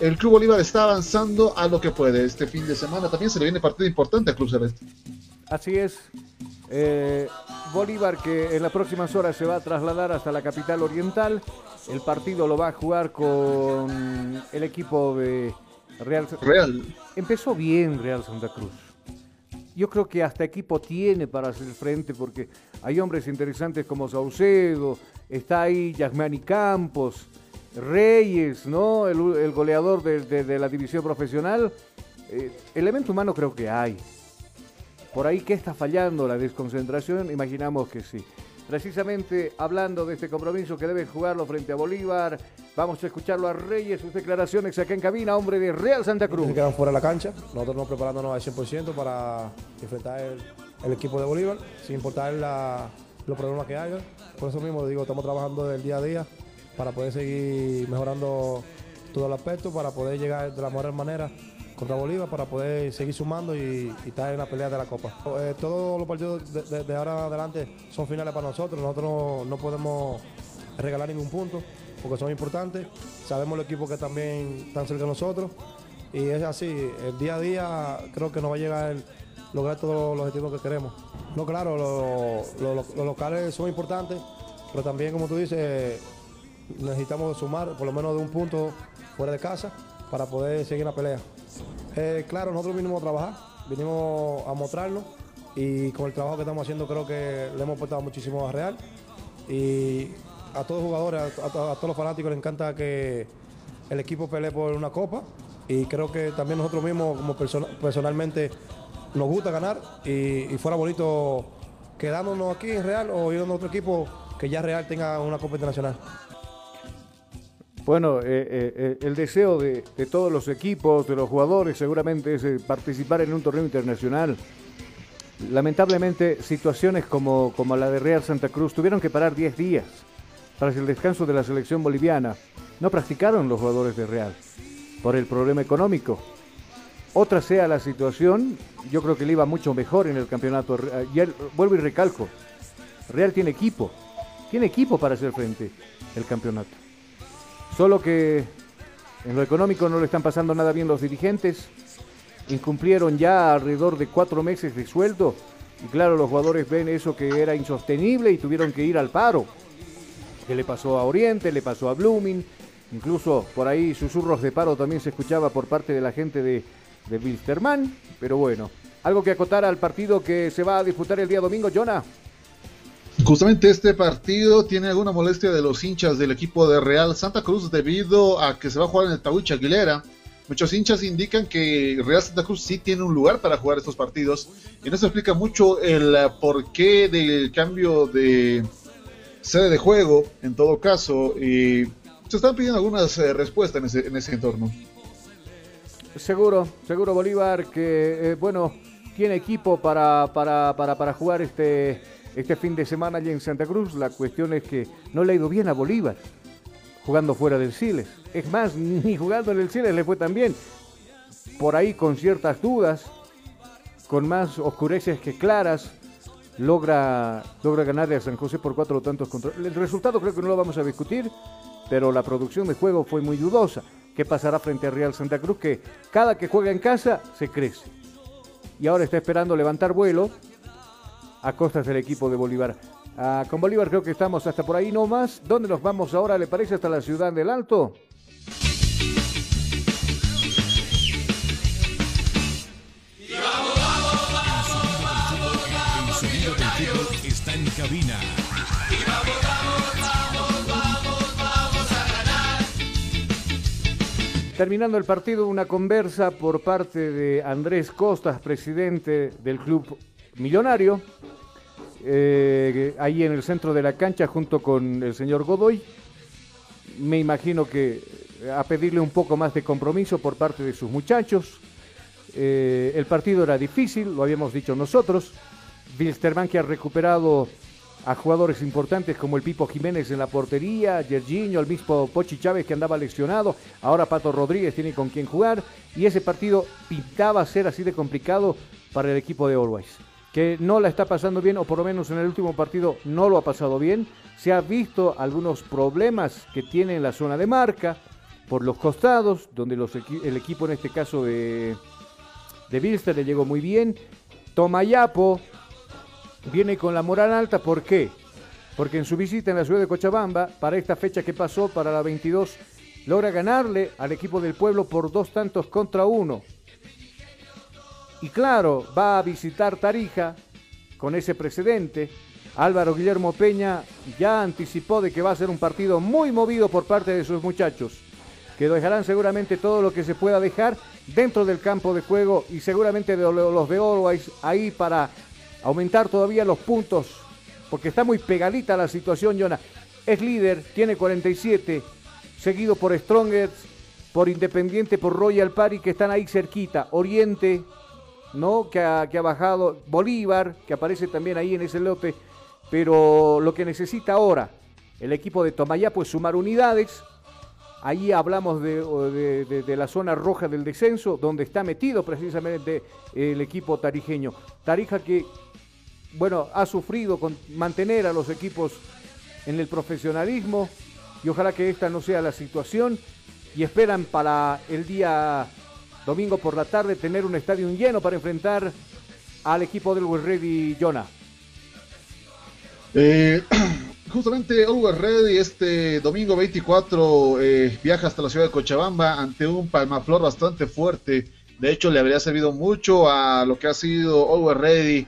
[SPEAKER 4] el Club Bolívar está avanzando a lo que puede. Este fin de semana también se le viene partido importante al Club Celeste.
[SPEAKER 2] Así es. Eh, Bolívar que en las próximas horas se va a trasladar hasta la capital oriental. El partido lo va a jugar con el equipo de Real.
[SPEAKER 4] Real.
[SPEAKER 2] Empezó bien Real Santa Cruz. yo creo que hasta equipo tiene para hacer frente porque hay hombres interesantes como Saucedo, está ahí Yasmani Campos, Reyes, ¿no? El, goleador de, la división profesional. Eh, elemento humano creo que hay. Por ahí, ¿qué está fallando? ¿La desconcentración? Imaginamos que sí. Precisamente hablando de este compromiso que debe jugarlo frente a Bolívar, vamos a escucharlo a Reyes, sus declaraciones acá en cabina, hombre de Real Santa Cruz.
[SPEAKER 9] Se quedan fuera de la cancha, nosotros nos preparándonos al 100% para enfrentar el, equipo de Bolívar, sin importar los problemas que haya. Por eso mismo digo, estamos trabajando del día a día para poder seguir mejorando todo el aspecto, para poder llegar de la mejor manera contra Bolívar para poder seguir sumando y, estar en la pelea de la Copa. Eh, todos los partidos de, ahora adelante son finales para nosotros, nosotros no, podemos regalar ningún punto porque son importantes, sabemos el equipo que también están cerca de nosotros y es así, el día a día creo que nos va a llegar el, lograr todos los objetivos que queremos. No, claro, los locales son importantes, pero también como tú dices, necesitamos sumar por lo menos de un punto fuera de casa para poder seguir la pelea. Eh, claro, nosotros vinimos a trabajar, vinimos a mostrarnos y con el trabajo que estamos haciendo creo que le hemos aportado muchísimo a Real y a todos los jugadores, a, todos los fanáticos les encanta que el equipo pelee por una copa y creo que también nosotros mismos como personalmente nos gusta ganar y, fuera bonito quedándonos aquí en Real o ir a otro equipo que ya Real tenga una copa internacional.
[SPEAKER 2] Bueno, eh, eh, eh, el deseo de, todos los equipos, de los jugadores, seguramente es participar en un torneo internacional. Lamentablemente, situaciones como, la de Real Santa Cruz tuvieron que parar 10 días para el descanso de la selección boliviana. No practicaron los jugadores de Real por el problema económico. Otra sea la situación, yo creo que le iba mucho mejor en el campeonato. Y vuelvo y recalco, Real tiene equipo, tiene equipo para hacer frente al campeonato. Solo que en lo económico no le están pasando nada bien los dirigentes. Incumplieron ya alrededor de cuatro meses de sueldo. Y claro, los jugadores ven eso que era insostenible y tuvieron que ir al paro. Que le pasó a Oriente, le pasó a Blooming. Incluso por ahí susurros de paro también se escuchaba por parte de la gente de, de Wilstermann. Pero bueno, algo que acotar al partido que se va a disputar el día domingo, Jonah.
[SPEAKER 4] Justamente este partido tiene alguna molestia de los hinchas del equipo de Real Santa Cruz debido a que se va a jugar en el Tawich Aguilera. Muchos hinchas indican que Real Santa Cruz sí tiene un lugar para jugar estos partidos y no se explica mucho el porqué del cambio de sede de juego en todo caso y se están pidiendo algunas eh, respuestas en ese, entorno.
[SPEAKER 2] Seguro, seguro Bolívar que, eh, bueno, tiene equipo para, para, para, para jugar este este fin de semana allí en Santa Cruz. La cuestión es que no le ha ido bien a Bolívar jugando fuera del Siles. Es más, ni jugando en el Siles le fue tan bien. Por ahí con ciertas dudas, con más oscureces que claras, logra, logra ganarle a San José por cuatro tantos contra. El resultado creo que no lo vamos a discutir, pero la producción de juego fue muy dudosa. ¿Qué pasará frente a Real Santa Cruz? Que cada que juega en casa se crece. Y ahora está esperando levantar vuelo a costas del equipo de Bolívar. Ah, con Bolívar creo que estamos hasta por ahí no más. ¿Dónde nos vamos ahora? ¿Le parece hasta la ciudad del Alto?
[SPEAKER 1] está en cabina.
[SPEAKER 2] Terminando el partido, una conversa por parte de Andrés Costas, presidente del club millonario, eh, ahí en el centro de la cancha junto con el señor Godoy. Me imagino que a pedirle un poco más de compromiso por parte de sus muchachos. Eh, el partido era difícil, lo habíamos dicho nosotros. Wilstermann que ha recuperado a jugadores importantes como el Pipo Jiménez en la portería, Yerginho, el mismo Pochi Chávez que andaba lesionado, ahora Pato Rodríguez tiene con quien jugar y ese partido pintaba ser así de complicado para el equipo de Always que no la está pasando bien, o por lo menos en el último partido no lo ha pasado bien. Se ha visto algunos problemas que tiene en la zona de marca, por los costados, donde el equipo en este caso de, de Bilster le llegó muy bien. Tomayapo viene con la moral alta, ¿por qué? Porque en su visita en la ciudad de Cochabamba, para esta fecha que pasó, para la 22, logra ganarle al equipo del pueblo por dos tantos contra uno. Y claro, va a visitar Tarija con ese precedente. Álvaro Guillermo Peña ya anticipó de que va a ser un partido muy movido por parte de sus muchachos, que dejarán seguramente todo lo que se pueda dejar dentro del campo de juego y seguramente los de ahí para aumentar todavía los puntos, porque está muy pegadita la situación, Jonah. Es líder, tiene 47, seguido por Strongers, por Independiente, por Royal Party, que están ahí cerquita. Oriente, ¿no? Que ha, bajado. Bolívar, que aparece también ahí en ese lote. Pero lo que necesita ahora el equipo de Tomayapo es sumar unidades. Ahí hablamos de, de, la zona roja del descenso, donde está metido precisamente el equipo tarijeño. Tarija que, bueno, ha sufrido con mantener a los equipos en el profesionalismo y ojalá que esta no sea la situación y esperan para el día domingo por la tarde tener un estadio lleno para enfrentar al equipo del West Ready Jonah.
[SPEAKER 4] Eh, justamente Always Ready este domingo 24 eh, viaja hasta la ciudad de Cochabamba ante un Palmaflor bastante fuerte. De hecho, le habría servido mucho a lo que ha sido Always Ready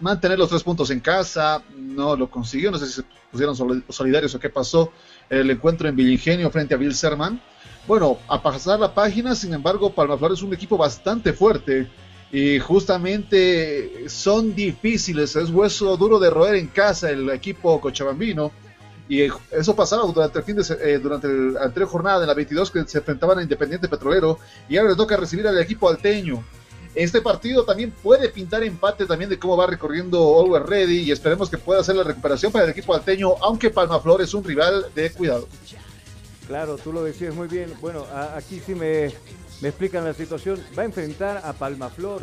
[SPEAKER 4] mantener los tres puntos en casa. No lo consiguió, no sé si se pusieron solidarios o qué pasó. El encuentro en Villingenio frente a Bill Serman bueno, a pasar la página, sin embargo, Palmaflor es un equipo bastante fuerte y justamente son difíciles, es hueso duro de roer en casa el equipo cochabambino. Y eso pasaba durante el fin de eh, durante la anterior jornada de la 22 que se enfrentaban a Independiente Petrolero y ahora le toca recibir al equipo alteño. Este partido también puede pintar empate también de cómo va recorriendo Always Ready y esperemos que pueda hacer la recuperación para el equipo alteño, aunque Palmaflor es un rival de cuidado.
[SPEAKER 2] Claro, tú lo decías muy bien. Bueno, aquí sí me, explican la situación. Va a enfrentar a Palmaflor,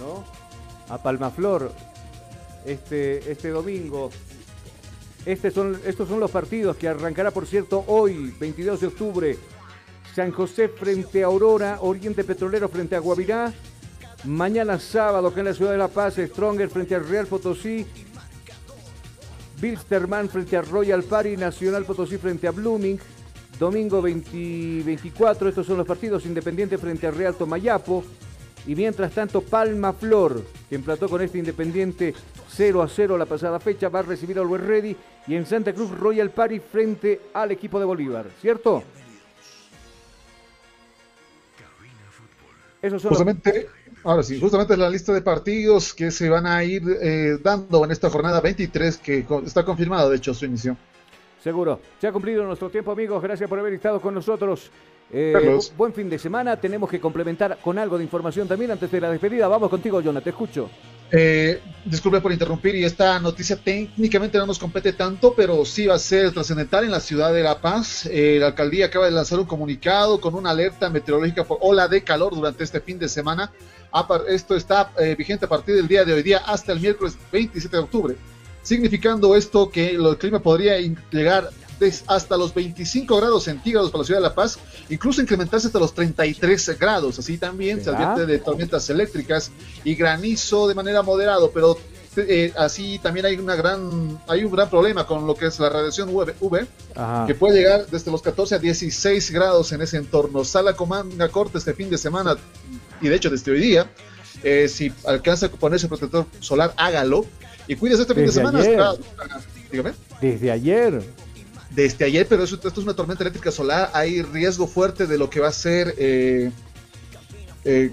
[SPEAKER 2] ¿no? A Palmaflor este, este domingo. Este son, estos son los partidos que arrancará, por cierto, hoy, 22 de octubre. San José frente a Aurora, Oriente Petrolero frente a Guavirá. Mañana sábado, que en la ciudad de La Paz, Stronger frente al Real Potosí. Bilsterman frente a Royal Party, Nacional Potosí frente a Blooming. Domingo 24, estos son los partidos Independiente frente a Real Tomayapo. Y mientras tanto, Palma Flor, que emplató con este Independiente 0 a 0 la pasada fecha, va a recibir al Always Ready. Y en Santa Cruz, Royal Party frente al equipo de Bolívar, ¿cierto?
[SPEAKER 4] Eso son justamente, ahora sí, justamente la lista de partidos que se van a ir eh, dando en esta jornada 23, que está confirmada, de hecho, su inicio.
[SPEAKER 2] Seguro. Se ha cumplido nuestro tiempo, amigos. Gracias por haber estado con nosotros. Eh, buen fin de semana. Tenemos que complementar con algo de información también antes de la despedida. Vamos contigo, Jonah. Te escucho.
[SPEAKER 4] Eh, disculpe por interrumpir y esta noticia técnicamente no nos compete tanto, pero sí va a ser trascendental en la ciudad de La Paz. Eh, la alcaldía acaba de lanzar un comunicado con una alerta meteorológica por ola de calor durante este fin de semana. Esto está eh, vigente a partir del día de hoy día hasta el miércoles 27 de octubre significando esto que el clima podría llegar hasta los 25 grados centígrados para la ciudad de La Paz, incluso incrementarse hasta los 33 grados. Así también se advierte de tormentas eléctricas y granizo de manera moderado, pero eh, así también hay una gran hay un gran problema con lo que es la radiación UV, que puede llegar desde los 14 a 16 grados en ese entorno. Sala con manga corta este fin de semana y de hecho desde hoy día. Eh, si alcanza a ponerse protector solar, hágalo y cuídese este fin de semana.
[SPEAKER 2] dígame. Desde ayer.
[SPEAKER 4] Desde ayer, pero esto, es una tormenta eléctrica solar. Hay riesgo fuerte de lo que va a ser eh, eh,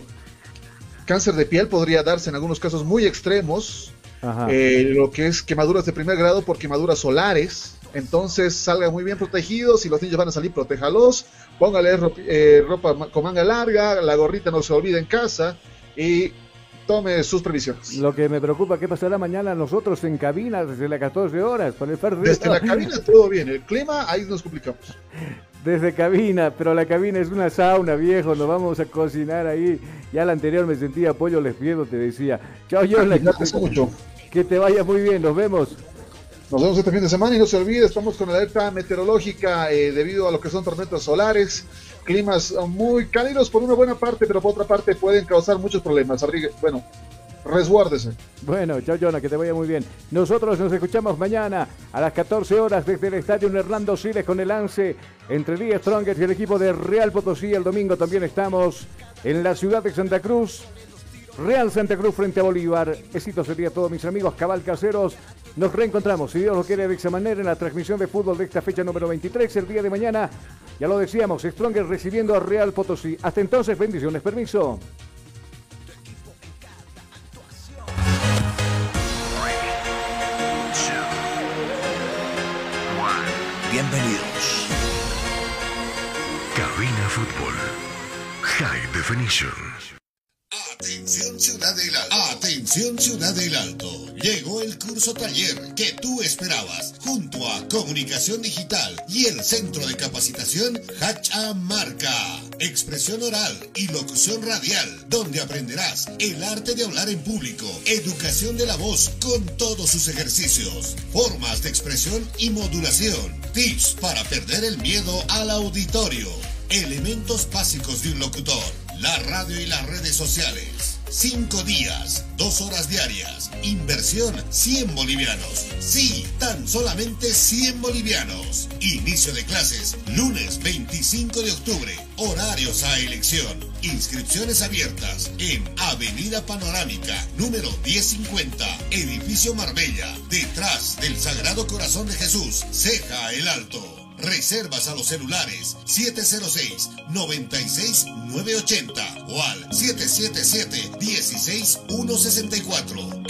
[SPEAKER 4] cáncer de piel. Podría darse en algunos casos muy extremos. Eh, lo que es quemaduras de primer grado por quemaduras solares. Entonces salga muy bien protegido. Si los niños van a salir, protéjalos. Póngale ropa con manga larga. La gorrita no se olvide en casa. Y tome sus previsiones.
[SPEAKER 2] Lo que me preocupa, ¿qué pasará mañana nosotros en cabina desde las 14 horas? Para el
[SPEAKER 4] desde la cabina todo bien, el clima ahí nos complicamos.
[SPEAKER 2] Desde cabina, pero la cabina es una sauna, viejo, nos vamos a cocinar ahí. Ya la anterior me sentía pollo les pierdo, te decía. Chao, yo
[SPEAKER 4] mucho.
[SPEAKER 2] Que te vaya muy bien, nos vemos.
[SPEAKER 4] Nos vemos este fin de semana y no se olvide, estamos con la alerta meteorológica eh, debido a lo que son tormentas solares climas muy cálidos por una buena parte, pero por otra parte pueden causar muchos problemas. Bueno, resguárdese.
[SPEAKER 2] Bueno, chao Jonah, que te vaya muy bien. Nosotros nos escuchamos mañana a las 14 horas desde el estadio Hernando Siles con el lance entre Díaz Strongers y el equipo de Real Potosí. El domingo también estamos en la ciudad de Santa Cruz Real Santa Cruz frente a Bolívar. Éxito sería todo, mis amigos cabal caseros. Nos reencontramos, si Dios lo quiere, de esa manera en la transmisión de fútbol de esta fecha número 23, el día de mañana. Ya lo decíamos, Stronger recibiendo a Real Potosí. Hasta entonces, bendiciones, permiso.
[SPEAKER 3] Bienvenidos. Cabina Fútbol. High Definition.
[SPEAKER 5] Atención Ciudad del Alto. Atención Ciudad del Alto. Llegó el curso taller que tú esperabas junto a Comunicación Digital y el Centro de Capacitación Hacha Marca. Expresión oral y locución radial, donde aprenderás el arte de hablar en público, educación de la voz con todos sus ejercicios, formas de expresión y modulación, tips para perder el miedo al auditorio, elementos básicos de un locutor la radio y las redes sociales. Cinco días, dos horas diarias. Inversión 100 bolivianos. Sí, tan solamente 100 bolivianos. Inicio de clases lunes 25 de octubre. Horarios a elección. Inscripciones abiertas en Avenida Panorámica, número 1050, Edificio Marbella, detrás del Sagrado Corazón de Jesús, Ceja el Alto. Reservas a los celulares 706-96-980 o al 777-16164.